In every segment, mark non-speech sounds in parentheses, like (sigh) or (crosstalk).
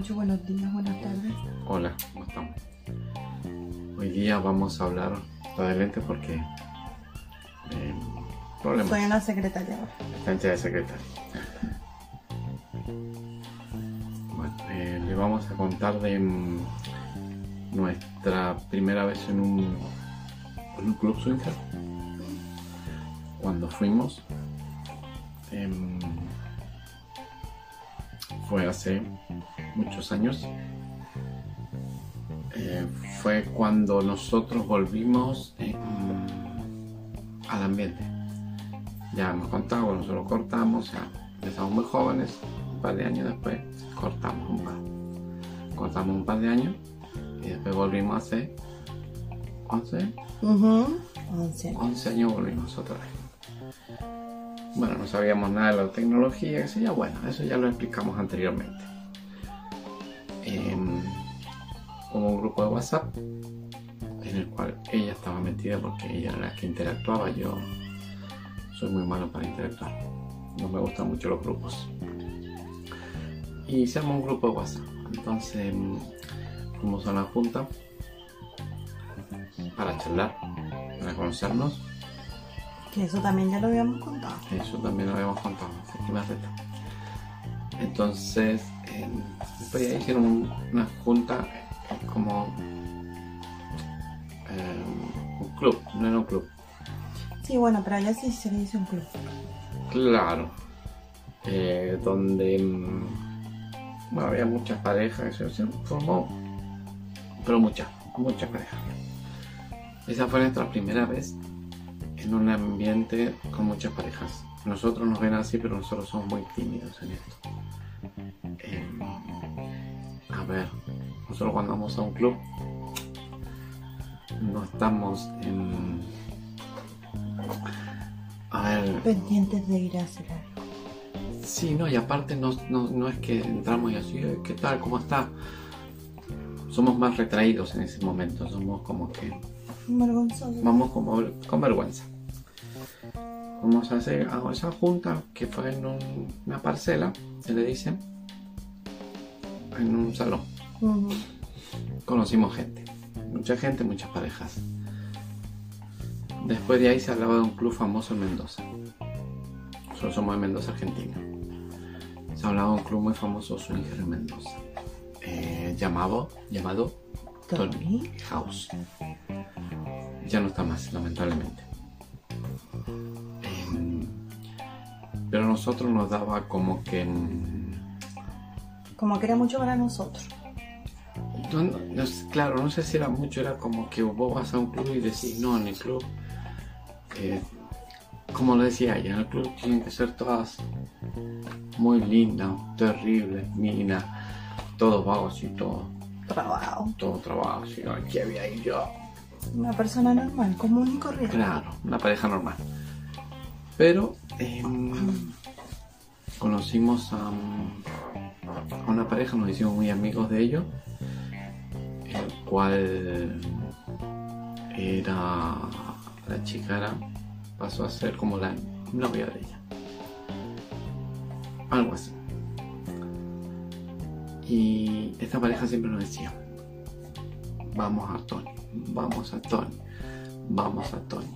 noches, buenos días, buenas tardes. Hola, ¿cómo estamos? Hoy día vamos a hablar adelante porque eh, problemas. Soy una secretaria ahora. Estancia de secretaria. Bueno, eh, le vamos a contar de mm, nuestra primera vez en un, en un club swinger. Cuando fuimos. em, fue hace muchos años. Eh, fue cuando nosotros volvimos al ambiente. Ya hemos contado, cuando nosotros cortamos, ya empezamos muy jóvenes, un par de años después cortamos un par. Cortamos un par de años y después volvimos hace 11, Ujú. Once. 11 años volvimos otra vez. Bueno, no sabíamos nada de la tecnología, que sé yo, bueno, eso ya lo explicamos anteriormente. Em, hubo un grupo de WhatsApp en el cual ella estaba metida porque ella era la que interactuaba. Yo soy muy malo para interactuar, no me gustan mucho los grupos. Y hicimos un grupo de WhatsApp, entonces em, fuimos a la junta para charlar, para conocernos. Que eso también ya lo habíamos contado. Eso también lo habíamos contado, así que me reta. Entonces, eh, después ya hicieron un- una junta como eh, un club, no era un club. Sí, bueno, pero allá sí se le dice un club. Claro. Eh, donde bueno, había muchas parejas, se se formó, pero muchas, muchas parejas. Esa fue nuestra primera vez en un ambiente con muchas parejas. Nosotros nos ven así, pero nosotros somos muy tímidos en esto. Nosotros cuando vamos a un club no estamos en... A ver, Pendientes de ir a hacer algo. Sí, no, y aparte no, no, no es que entramos y así, "Eh, ¿qué tal? ¿Cómo está? Somos más retraídos en ese momento, somos como que Vergonzoso. vamos como con vergüenza. Vamos a hacer a esa junta que fue en un- una parcela, se le dice, en un salón. Conocimos gente, mucha gente, muchas parejas. Después de ahí se hablaba de un club famoso en Mendoza. Nosotros somos de Mendoza, Argentina. Se hablaba de un club muy famoso swinger en Mendoza. eh, llamado, llamado Tony. House. Ya no está más, lamentablemente. Em, pero a nosotros nos daba como que... Como que era mucho para nosotros. No, no, no claro, no sé si era mucho, era como que vos vas a un club y decís, no, en el club, eh, como lo decía ella, en el club tienen que ser todas muy lindas, terribles, minas, todos vagos y todo, Trabajo. todo trabajo, así, ay, ¿qué había ahí yo? Una persona normal, común y corriente. Claro, una pareja normal. Pero em, conocimos a, a una pareja, nos hicimos muy amigos de ellos, el cual era la chica era, pasó a ser como la novia de ella. Algo así. Y esta pareja siempre nos decía, vamos a Tony, vamos a Tony, vamos a Tony.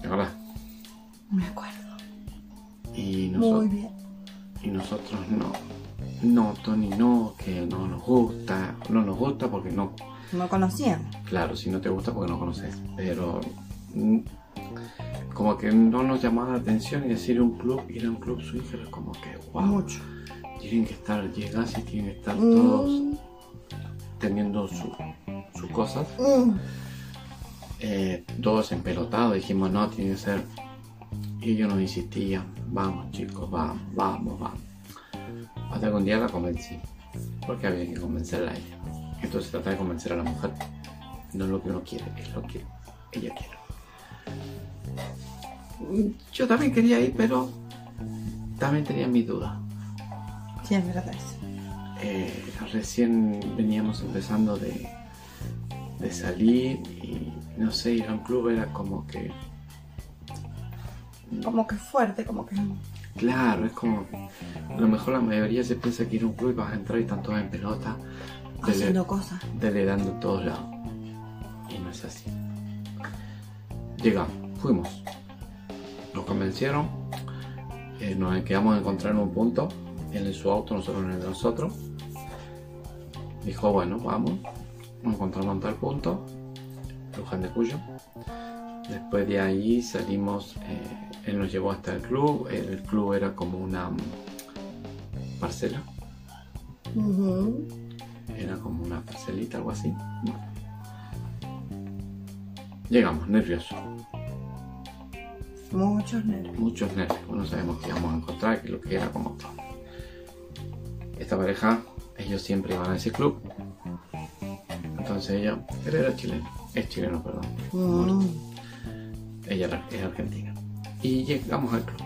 ¿Te acuerdas? Me acuerdo. Y, Muy noso- bien. y nosotros no, no, Tony no, que no nos gusta, no nos gusta porque no, No conocían. claro, si no te gusta porque no conoces, pero mm, como que no nos llamaba la atención y decir un club, ir a un club swinger es como que, wow, Mucho. tienen que estar, llegas y tienen que estar todos Mm, teniendo su- sus cosas, mm. eh, todos empelotados, dijimos no, tiene que ser. Y ellos nos insistían, vamos chicos, vamos, vamos, vamos. Hasta que un día la convencí, porque había que convencerla a ella. Entonces trata de convencer a la mujer, no es lo que uno quiere, es lo que ella quiere. Yo también quería ir, pero también tenía mis dudas. Sí, es verdad. Eh, recién veníamos empezando de, de salir y no sé, ir a un club era como que Como que fuerte, como que. Claro, es como. A lo mejor la mayoría se piensa que ir a un club y vas a entrar y están todos en pelota, dele- Haciendo cosas. delegando en todos lados. Y no es así. Llegamos, fuimos. Nos convencieron. eh, nos quedamos a encontrar en un punto. Él en su auto, nosotros en el de nosotros. Dijo, bueno, vamos. Nos encontramos en tal punto. Luján de Cuyo. Después de ahí salimos, eh, él nos llevó hasta el club. El club era como una parcela. Era como una parcelita, algo así. Bueno. Llegamos, nerviosos. Muchos nervios. Muchos nervios. No sabemos qué íbamos a encontrar, que lo que era como todo. Esta pareja, ellos siempre iban a ese club. Entonces ella, él era chileno. Es chileno, perdón. Mm. Ella es argentina. Y llegamos al club.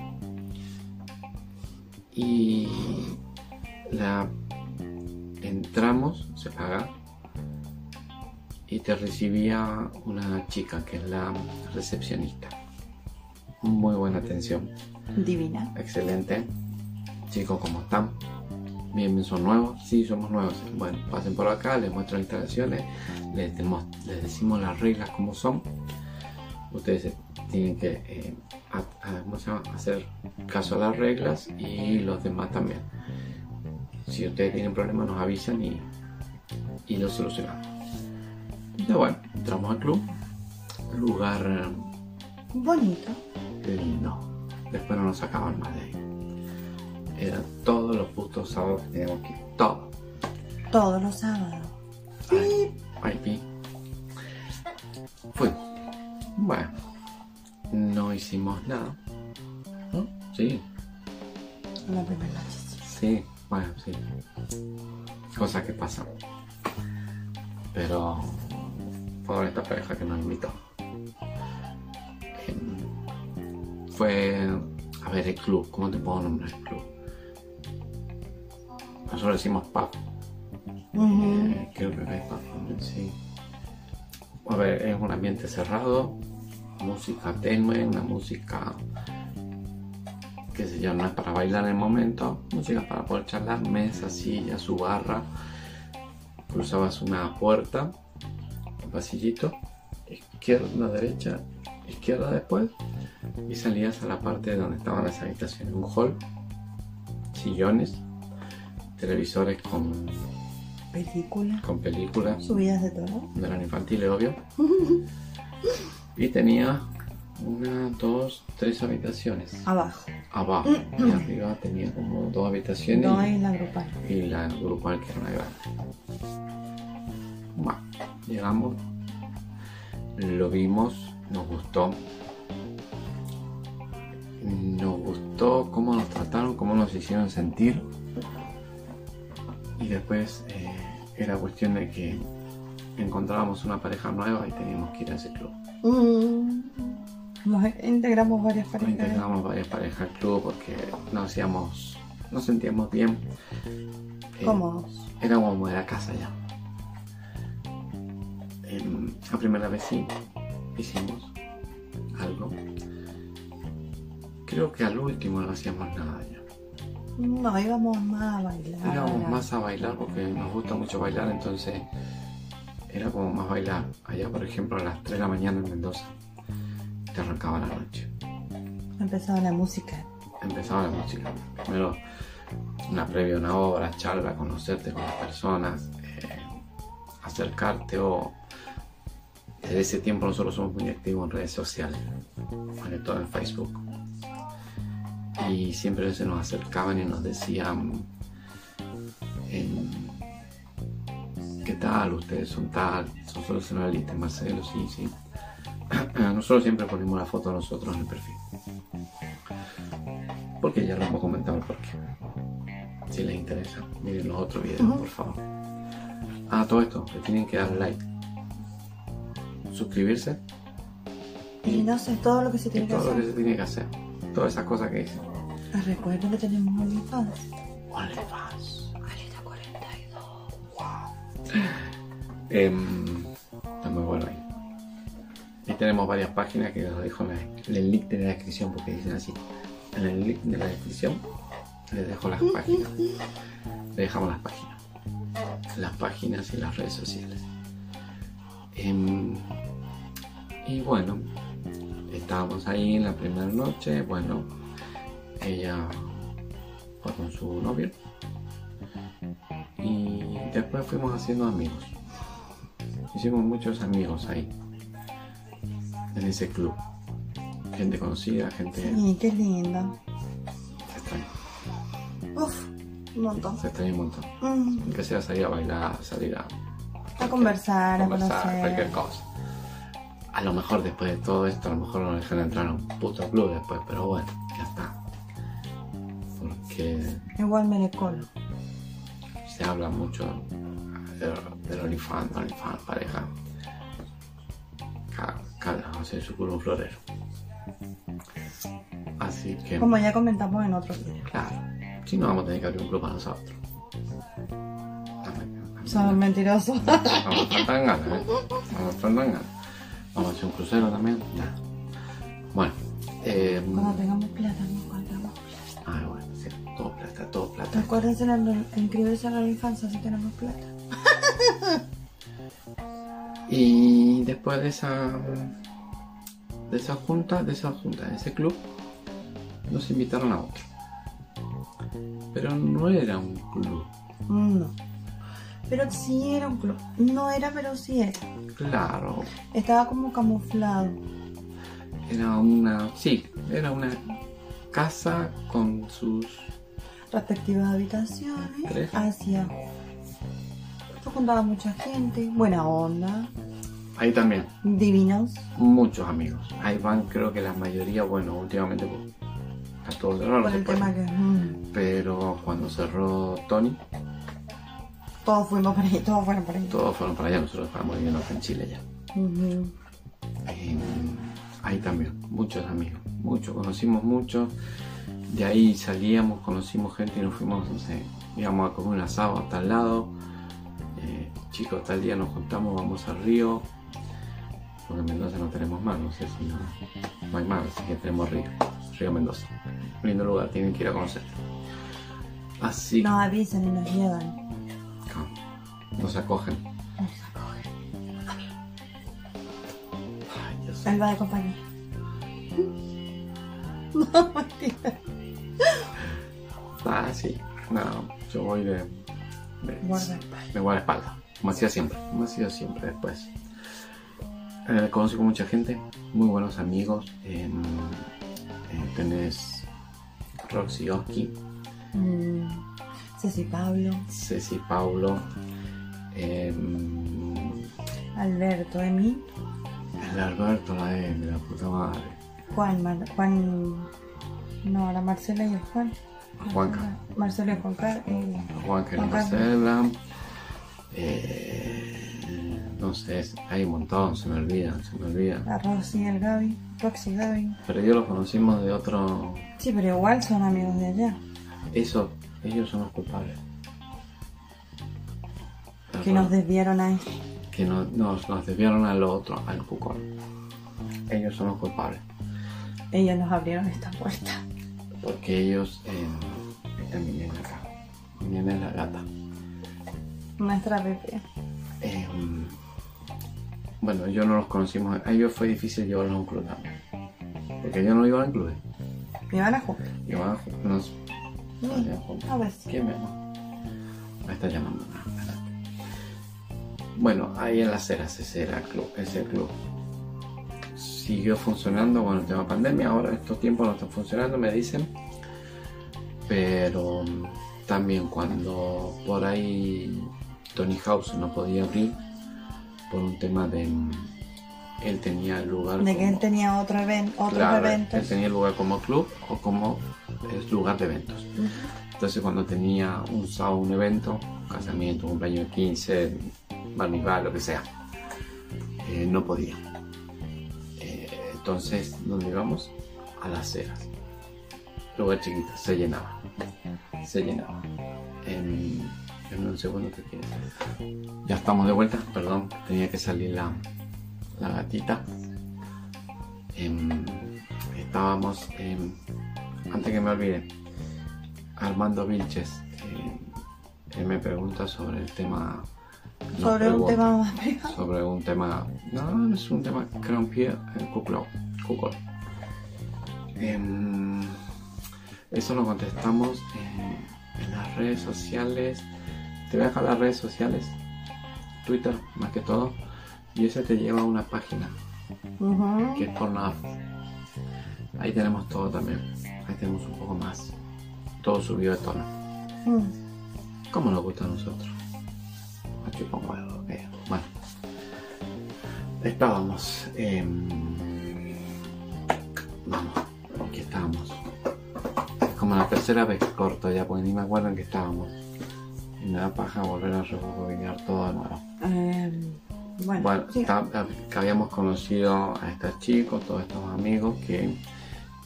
Y la entramos, se paga. Y te recibía una chica que es la recepcionista. Muy buena atención. Divina. Excelente. Chicos, ¿cómo están? Bien, ¿son nuevos? Sí, somos nuevos. Bueno, pasen por acá, les muestro las instalaciones, les, demos- les decimos las reglas como son. Ustedes tienen que eh, a- a- ¿cómo se llama? hacer caso a las reglas y los demás también. Si ustedes tienen problemas, nos avisan y, y lo solucionamos. Ya bueno, entramos al club. Lugar eh, Bonito. lindo. Después no nos sacaban más de ahí. Era todos los putos sábados que teníamos que ir. Todo. Todos los sábados. Ay, ay, pi. Fue. Bueno. No hicimos nada. ¿No? Sí, La primera noche. sí. Bueno, sí. Cosas que pasan. Pero por esta pareja que nos invitó. Fue a ver el club. ¿Cómo te puedo nombrar el club? Nosotros decimos pub. Ujú. Eh, creo que es pub, sí. A ver, es un ambiente cerrado, música tenue, una música que se llama para bailar en el momento, música para poder charlar, mesa, silla, su barra. Cruzabas una puerta, un pasillito, izquierda, derecha, izquierda después, y salías a la parte donde estaban las habitaciones, un hall, sillones, televisores con, Película. con películas, Subidas de tono. no eran infantiles, obvio. (laughs) Y tenía una, dos, tres habitaciones. Abajo. Abajo y arriba tenía como dos habitaciones No y- hay la grupal. y la grupal que era una grande. Bueno, llegamos, lo vimos, nos gustó. Nos gustó cómo nos trataron, cómo nos hicieron sentir. Y después eh, era cuestión de que encontrábamos una pareja nueva y teníamos que ir a ese club. Mm. Nos integramos varias Nos parejas. integramos varias parejas al club porque nos hacíamos, nos sentíamos bien. Eh, Cómodos. Era como de la casa ya. Em, la primera vez sí hicimos algo. Creo que al último no hacíamos nada ya. No, íbamos más a bailar. Íbamos más a bailar porque nos gusta mucho bailar, entonces era como más bailar. Allá, por ejemplo, a las 3 de la mañana en Mendoza, te arrancaba la noche. Empezaba la música. empezaba la música. Primero, una previa a una obra, charla, conocerte con las personas, eh, acercarte o... Desde ese tiempo nosotros somos muy activos en redes sociales, sobre todo en Facebook. Y siempre se nos acercaban y nos decían, ¿qué tal? Ustedes son tal, son solucionalistas, Marcelo, sí, sí. (clears throat) Nosotros siempre ponemos la foto de nosotros en el perfil. Porque ya lo hemos comentado el porqué. Si les interesa, miren los otros videos, por favor. Ah, todo esto, le tienen que dar like. Suscribirse Y no sé, todo lo que se tiene que todo lo que hacer. se tiene que hacer. Todas esas cosas que dicen. Ah, Recuerden que tenemos OnlyFans. OnlyFans. Está muy bueno ahí. Y tenemos varias páginas que os dejo en el link de la descripción porque dicen así. en el link de la descripción les dejo las páginas. Le dejamos las páginas. Las páginas y las redes sociales. Em, y bueno, estábamos ahí en la primera noche. Bueno, ella fue con su novio. Y después fuimos haciendo amigos. Hicimos muchos amigos ahí. En ese club. Gente conocida, gente. Sí, qué lindo. Se extraña. Uf, un montón. Se extraña un montón. Mm, Que sea salir a bailar, salir a a conversar, a conversar, cualquier conocer. cosa. A lo mejor después de todo esto, a lo mejor no dejan entrar a un puto club después, pero bueno, ya está. Porque Igual me le colo. se habla mucho OnlyFans, OnlyFans, pareja. Cada, hace su culo un florero. Así que, Como ya comentamos en otro video. claro, si no vamos a tener que abrir un club para nosotros. Son mentirosos. Vamos, faltan ganas, ¿eh? Vamos, faltan ganas. Vamos a hacer un crucero también. Nah. Bueno, eh, Cuando tengamos plata, no tengamos plata. ah, bueno, sí, todo plata, todo plata. Acuérdense en inscribirse a la infancia si tenemos plata. (laughs) Y después de esa de esa junta, de esa junta, de ese club, nos invitaron a otro. Pero no era un club. No. Pero sí era un club. No era, pero sí era. Claro, Estaba como camuflado. era una, sí, era una casa con sus Respectivas habitaciones. Tres. Hacia. Juntaba mucha gente. Buena onda. ahí también Divinos. muchos amigos. Ahí van, creo que la mayoría, bueno, últimamente pues, a todos no Por el puede. tema que. mm, Pero cuando cerró Tony, todos fuimos por ahí. Todos fueron por ahí. todos fueron para allá, nosotros estábamos viviendo en Chile ya. Eh, ahí también, muchos amigos, muchos, conocimos muchos. De ahí salíamos, conocimos gente y nos fuimos, no sé, íbamos a comer un asado a tal lado. Chicos, tal día nos juntamos, vamos al río. Porque en Mendoza no tenemos mar, no sé si no, no hay mar, así que tenemos río. Río Mendoza. Lindo lugar, tienen que ir a conocer. Así Nos avisan y nos llevan. nos acogen. Nos acogen. Ay, Dios. Él va de compañía. (laughs) No, mentira. Ah, sí. No, yo voy de. de Guarda. de guardaespaldas, como hacía siempre, como hacía siempre después. Eh, conozco mucha gente, muy buenos amigos. eh, tenés Roxy Oski, Mm, Ceci Pablo, Ceci Paulo, em, Alberto, Emi, el Alberto, la de la puta madre, Juan, Mar- Juan, no, la Marcela y el Juan. Juanca. Marcelo y Juan Carlos. eh, Juan que Juan Carlos. Marcela. Eh, no sé, hay un montón, se me olvidan, se me olvidan. La Rosy y el Gaby, Roxy Gaby. Pero yo los conocimos de otro. Sí, pero igual son amigos de allá. Eso, ellos son los culpables. Que nos desviaron a que no- nos, nos desviaron al otro, al cucón. Ellos son los culpables. Ellos nos abrieron esta puerta. Porque ellos. Eh, está mi nena acá. Es la gata. Nuestra bebé. Eh, bueno, yo no los conocimos. A ellos fue difícil llevarlos a un club también. Porque ellos no iban al club. Van a juntar. Iban a ju- nos- salían juntos. A ver. ¿Quién me? Me está llamando. Bueno, ahí en las eras ese era el club, ese club. Siguió funcionando con el tema pandemia, ahora estos tiempos no están funcionando, me dicen. Pero mm, también cuando por ahí Tony House no podía abrir por un tema de mm, él tenía el lugar De que él tenía otro evento, otros Claro, eventos. él tenía el lugar como club o como es lugar de eventos. Entonces cuando tenía un sábado un evento, casamiento, cumpleaños de 15, bar mitzvah, lo que sea, eh, no podía. Eh, entonces, ¿dónde íbamos? A las ceras. Lugar chiquito, se llenaba. Se llenaba. En, en un segundo que quieres. Ya estamos de vuelta, perdón, tenía que salir la, la gatita. Em, estábamos en antes que me olvide, Armando Vilches, eh, él me pregunta sobre el tema. Sobre un tema más pegado. Sobre un tema. No, es un tema crampier en Google. Google. Em, eso lo contestamos en, en las redes sociales. Te voy a dejar las redes sociales. Twitter, más que todo. Y ese te lleva a una página que es Pornhub. Ahí tenemos todo también. Ahí tenemos un poco más. Todo subido de tono. Mm. ¿Cómo nos gusta a nosotros? A chupar huevo, ok. Bueno. Estábamos. em, vamos, aquí estábamos. Es como la tercera vez corto ya, porque ni me acuerdo en qué estábamos. Me da paja volver a rebobinar todo de nuevo. Eh, bueno, Bueno, sí. ta- que habíamos conocido a estos chicos, todos estos amigos que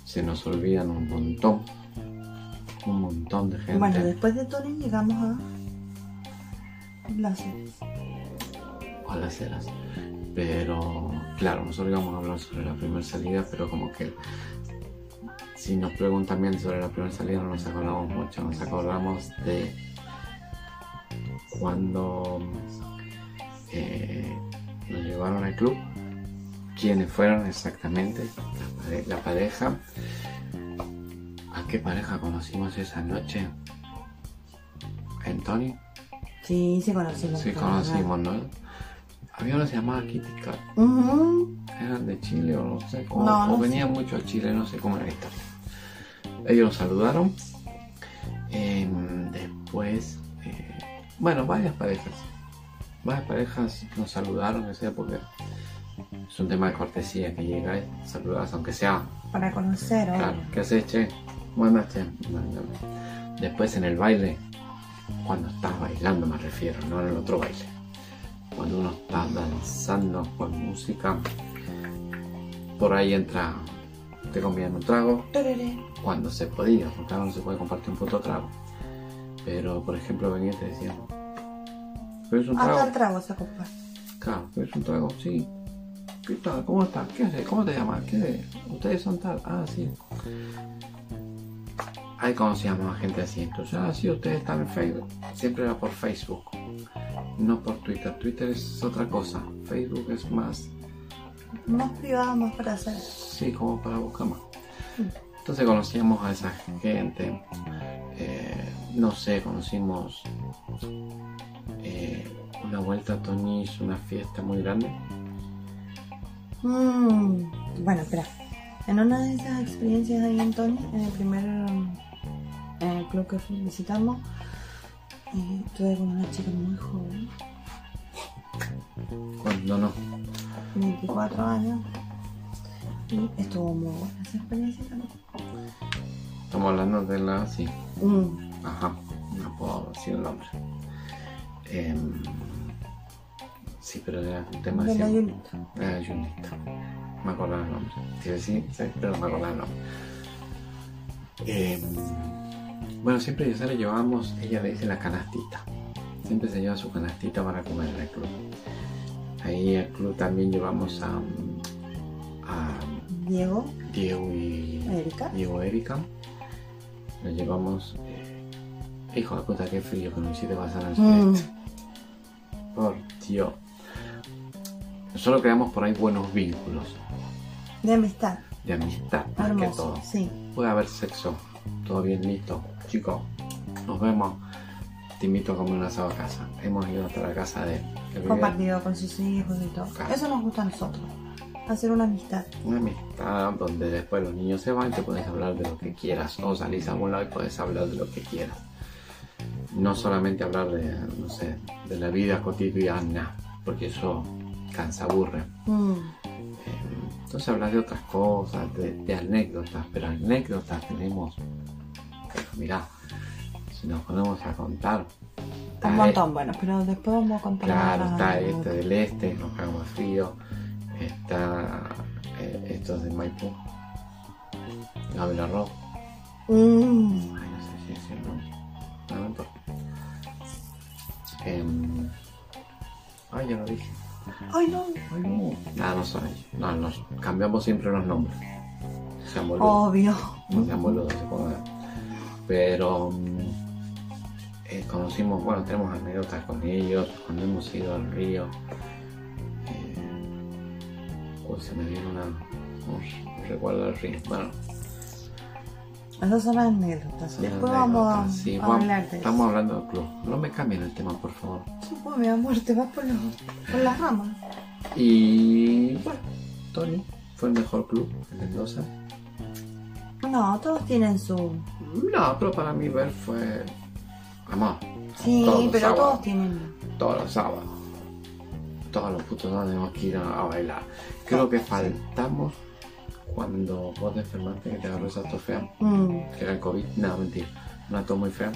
se nos olvidan un montón. Un montón de gente. Bueno, después de Tony llegamos a Láser. o las ceras. Pero claro, nosotros íbamos a hablar sobre la primera salida, pero como que si nos preguntan bien sobre la primera salida no nos acordamos mucho, nos acordamos de cuando eh, nos llevaron al club, quiénes fueron exactamente, la, pare- la pareja, a qué pareja conocimos esa noche, en Tony. Sí, sí conocimos. Sí, conocimos, ¿no? Había una que se llamaba Kitty Cat. Eran de Chile o no sé, o, No, no o venían mucho a Chile, no sé cómo era la historia. Ellos nos saludaron. Em, después, bueno, varias parejas. Varias parejas nos saludaron, que sea porque es un tema de cortesía que llegáis, saludas, aunque sea, Para conocer, obvio. claro, ¿qué haces, che? Buenas, che. Después en el baile, cuando estás bailando me refiero, no en el otro baile. Cuando uno está danzando con música, por ahí entra, te convidan un trago, cuando se podía, porque ahora no se puede compartir un puto trago. Pero, por ejemplo, venía y te decían, ¿quieres un Hasta trago? trago se ocupa. Claro, ¿quieres un trago? Sí. ¿Qué tal? ¿Cómo estás? ¿Qué haces? ¿Cómo te llamas? ¿Qué? ¿Ustedes son tal? Ah, sí. Ahí conocíamos a gente así. Entonces, ah, sí, ustedes están en Facebook. Siempre era por Facebook, no por Twitter. Twitter es otra cosa. Facebook es más Más privado, más para hacer. Sí, como para buscar más. Entonces conocíamos a esa gente. No sé, conocimos eh, una vuelta a Tony hizo una fiesta muy grande. Mm, Bueno, espera. En una de esas experiencias ahí en Tony, en el primer en el club que visitamos, eh, estuve con una chica muy joven, Cuando no. 24 años, y estuvo muy buena esa experiencia también. Estamos hablando de la. Sí. Mm, Ajá. No puedo decir el nombre. Em, sí, pero era un tema de la así. Yulita. Junita. Me acordaba el nombre. Sí, sí, sí, pero no me acordaba el nombre. Eh, bueno, siempre ya le llevábamos, ella le dice la canastita. Siempre se lleva su canastita para comer en el club. Ahí al club también llevamos a, a Diego, Diego y Erika. Diego Erika. Lo llevamos. Hijo de puta, qué frío que no hiciste pasar al Mm. sureste. Por Dios. Solo creamos por ahí buenos vínculos De amistad. de amistad, más que todo. Hermoso. Sí. Puede haber sexo, todo bien listo. Chicos, nos vemos. Te invito a comer un asado a casa. Hemos ido hasta la casa de Compartido con sus hijos y todo. Claro. Eso nos gusta a nosotros. Hacer una amistad. Una amistad donde después los niños se van y te puedes hablar de lo que quieras. O salís a algún lado y puedes hablar de lo que quieras. No solamente hablar de, no sé, de la vida cotidiana, porque eso cansa, aburre. Mm. Entonces hablar de otras cosas, de, de anécdotas, pero anécdotas tenemos. Mirá, si nos ponemos a contar. está Un montón, bueno, pero después vamos a contar. Claro, está este del este, nos de frío. Está eh, estos de Maipú. Gabriel Rock. Mm. Ay, no sé si es el nombre. No, no importa. Em, ay, ya lo dije. Ay, no. Ay, no. Nada, no son ellos. No, nos cambiamos siempre los nombres. sean boludos. Obvio. No sean boludos, se pongan. Pero mm, eh, conocimos, bueno, tenemos anécdotas con ellos cuando hemos ido al río. Eh, uy, se me viene una, un recuerdo del río. Bueno, Esas son las anécdotas. Después vamos a. Sí, hablar de eso. Estamos hablando del club. No me cambien el tema, por favor. Sí, pues, mi amor, te vas por, los, por las ramas. Y bueno, Tony fue el mejor club en Mendoza. No, todos tienen su... No, pero para mí ver fue amor. Sí, Todos pero sábados. todos tienen... Todos los sábados. Todos los putos sábados tenemos que ir a, a bailar. Creo que faltamos cuando vos te enfermaste que te agarró esa tos fea, Mm, que era el COVID. No, mentira. Una tos muy fea.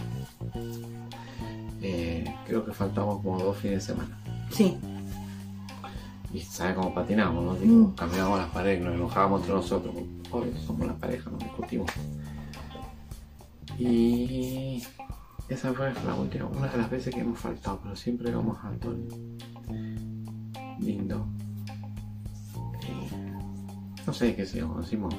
Eh, creo que faltamos como dos fines de semana. sí, Y sabes cómo patinamos, ¿no? Mm. cambiábamos las paredes, nos enojábamos entre nosotros. Obvio, somos la pareja, nos discutimos. Y esa fue la última, una de las veces que hemos faltado, pero siempre vamos a Antonio. Lindo. No sé qué se conocimos.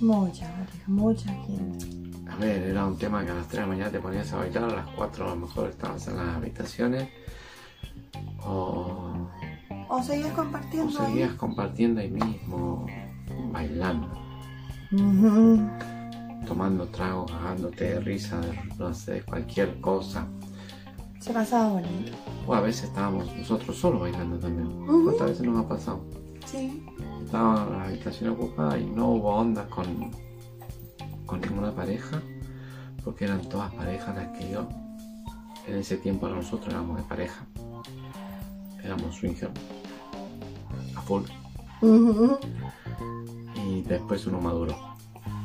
mucha mucha gente. A ver, era un tema que a las 3 de la mañana te ponías a bailar, a las 4 a lo mejor estabas en las habitaciones. O, O seguías o compartiendo ahí. seguías compartiendo ahí mismo, bailando. Tomando trago, cagándote de risa, de, no sé, de cualquier cosa. Se pasaba bonito. O a veces estábamos nosotros solos bailando también. Ujú. ¿Cuántas veces nos ha pasado? Sí. Estaba la habitación ocupada y no hubo onda con, con ninguna pareja, porque eran todas parejas las que yo, en ese tiempo nosotros éramos de pareja. Éramos swinger, a full, y después uno maduró.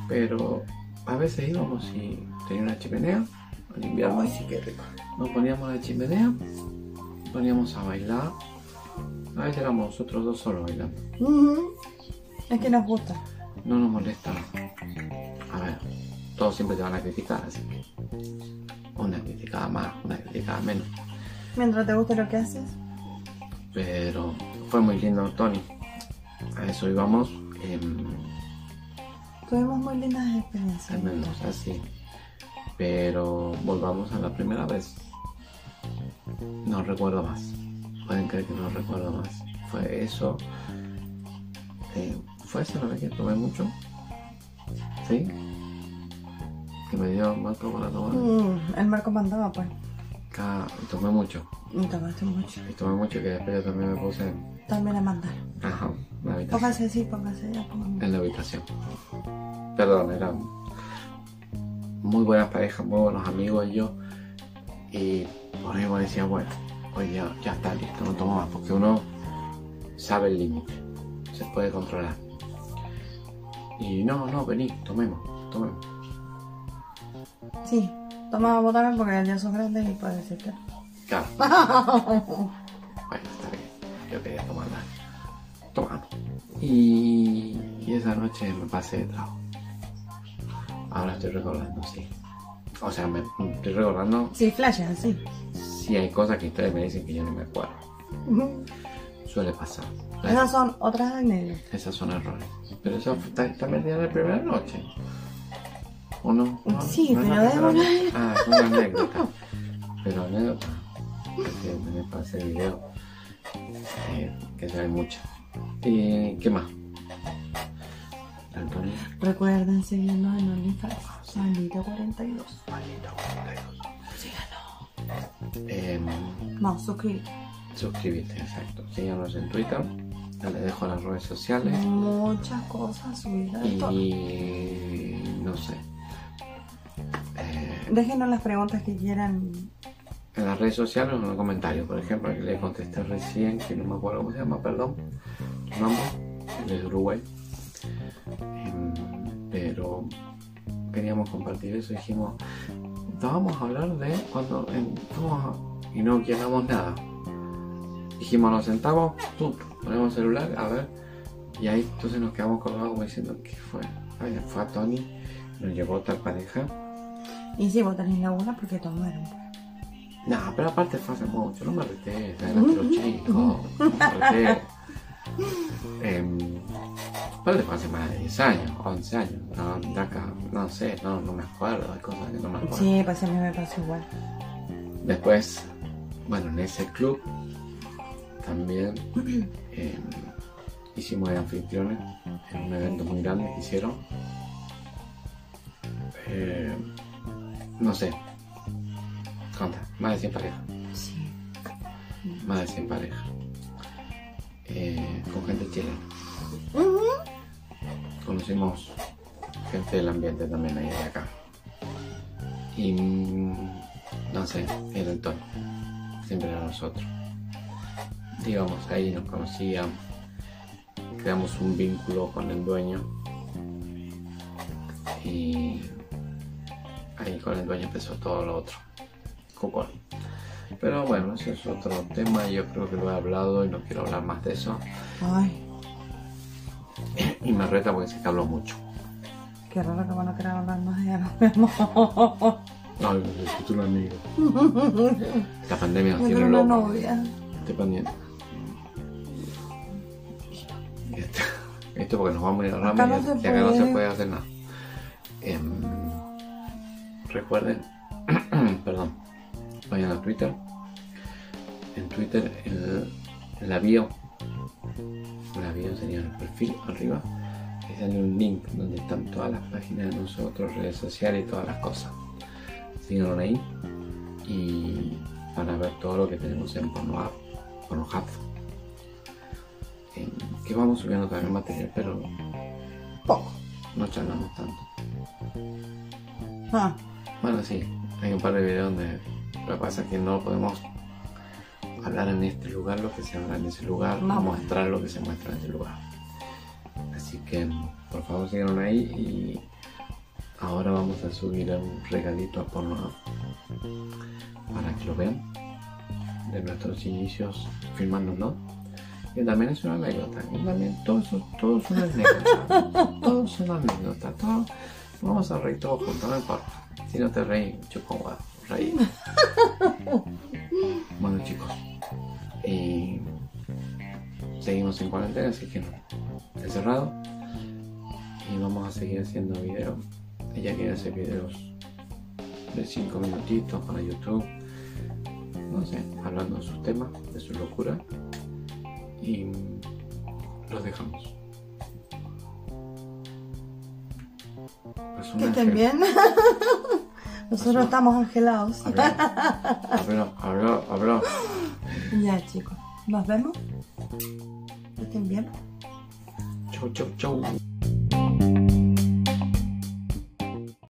Pero a veces íbamos y tenía una chimenea al invierno. Ay, sí, qué rico. Nos poníamos la chimenea, poníamos a bailar. A veces éramos nosotros dos solos bailando. Es que nos gusta. No nos molesta. A ver, todos siempre te van a criticar, así que. Una criticada más, una criticada menos. Mientras te guste lo que haces. Pero fue muy lindo, Tony. A eso íbamos Tuvimos muy lindas experiencias. en Mendoza, sí. Pero volvamos a la primera vez. No recuerdo más. Pueden creer que no recuerdo más. Fue eso. Eh, fue esa la vez que tomé mucho. ¿Sí? Que me dio marco para tomar. Mm, el Marco mandaba, pues. Ca- tomé mucho. Y tomaste mucho. Y tomé mucho que después yo también me puse También la mandaron. ajá, en la habitación. Póngase así, póngase allá, póngase. En la habitación. Perdón, eran muy buenas parejas, muy buenos amigos y yo. Y por ahí me decía, bueno, ya, ya está listo, no tomo más, porque uno sabe el límite, se puede controlar. Y no, no, vení, tomemos, tomemos. Sí, toma botones porque ya son grandes y puedes decir que no. Claro. (laughs) Bueno, está bien. Yo quería tomarla. Tomamos. Y, y esa noche me pasé de trago. Ahora estoy recordando, sí. O sea, me estoy recordando Sí, flashes así. Si hay cosas que ustedes me dicen que yo no me acuerdo. Suele pasar. Esas son otras anécdotas. Esos son errores. Pero eso también de la primera noche. ¿O no? ¿No? Sí, ¿No pero es una-? Ah, es una anécdota. Pero anécdota. Porque me pasé el video. Eh, que se ve mucho. ¿Y qué más? Antonio. Recuerden seguirnos en OnlyFans. Maldito 42. Eh, No, suscríbete. suscríbete, exacto. Síganos en Twitter. Ya les dejo las redes sociales. Muchas cosas subidas. Y no sé. Eh, Déjenos las preguntas que quieran. en las redes sociales o en los comentarios. Por ejemplo, que le contesté recién, que no me acuerdo cómo se llama, perdón, es de Uruguay. Em, pero queríamos compartir eso, dijimos, vamos a hablar de cuando en- fuimos a- y no quedamos nada. Dijimos, nos sentamos, ¡pum! ponemos el celular, a ver, y ahí entonces nos quedamos colgados como diciendo, ¿qué fue? Ay, fue a Tony, nos llegó tal pareja. Y sí, vos tenés la una porque tomaron. No, pero aparte fue hace mucho, no me reté, eran los (laughs) chicos, no me reté. (laughs) Em, Aparte fue hace más de 10 años, 11 años. No, acá, no sé, no, no me acuerdo, hay cosas que no me acuerdo. Sí, pues a mí me pasó igual. Después, bueno, en ese club también (clears throat) eh, hicimos de anfitriones en un evento muy grande que hicieron. Eh, no sé, conta, más de 100 parejas, Sí. más de 100 parejas. Eh, con gente chilena. Conocimos gente del ambiente también ahí de acá. Y mm, no sé, el tono. Siempre era nosotros. Digamos, ahí nos conocíamos. Creamos un vínculo con el dueño. Y ahí con el dueño empezó todo lo otro. Cucón. Pero bueno, ese es otro tema. Yo creo que lo he hablado y no quiero hablar más de eso. Y me reta porque sé que hablo mucho. qué raro que van a querer hablar más de. Nos vemos. Ay, necesito un amigo. La pandemia nos tiene una loco. novia. Estoy pendiente. Esto, esto porque nos vamos a ir a Ramos no y, se y acá no se puede. hacer nada. Em, recuerden, (clears throat) perdón, vayan a Twitter. En Twitter, el, en la bio, la bio sería el perfil arriba, sale un link donde están todas las páginas de nosotros, redes sociales y todas las cosas. Síganos ahí y van a ver todo lo que tenemos en Pornhub. Pornhub. Que vamos subiendo también material, pero Poco. no charlamos tanto. Ah, Bueno, sí, hay un par de videos donde lo que pasa es que no podemos hablar en este lugar lo que se habla en ese lugar, No. mostrar lo que se muestra en ese lugar. Así que, por favor, síganos ahí y ahora vamos a subir un regalito a Pornhub para que lo vean de nuestros inicios filmándonos. Que también es una anécdota, que también todo eso, todo es una anécdota, (laughs) todo es una anécdota, todo, vamos a reír todos juntos, no importa. Si no te reí, huevo, reí. (laughs) Bueno chicos, y seguimos en cuarentena, así que no, encerrado. Y vamos a seguir haciendo videos. Ella quiere hacer videos de 5 minutitos para YouTube. No sé, hablando de sus temas, de su locura. Y los dejamos. Pues que estén bien. Nosotros estamos angelados. Habló, habló, habló. Ya, chicos. Nos vemos. Estén bien. Chau, chau, chau.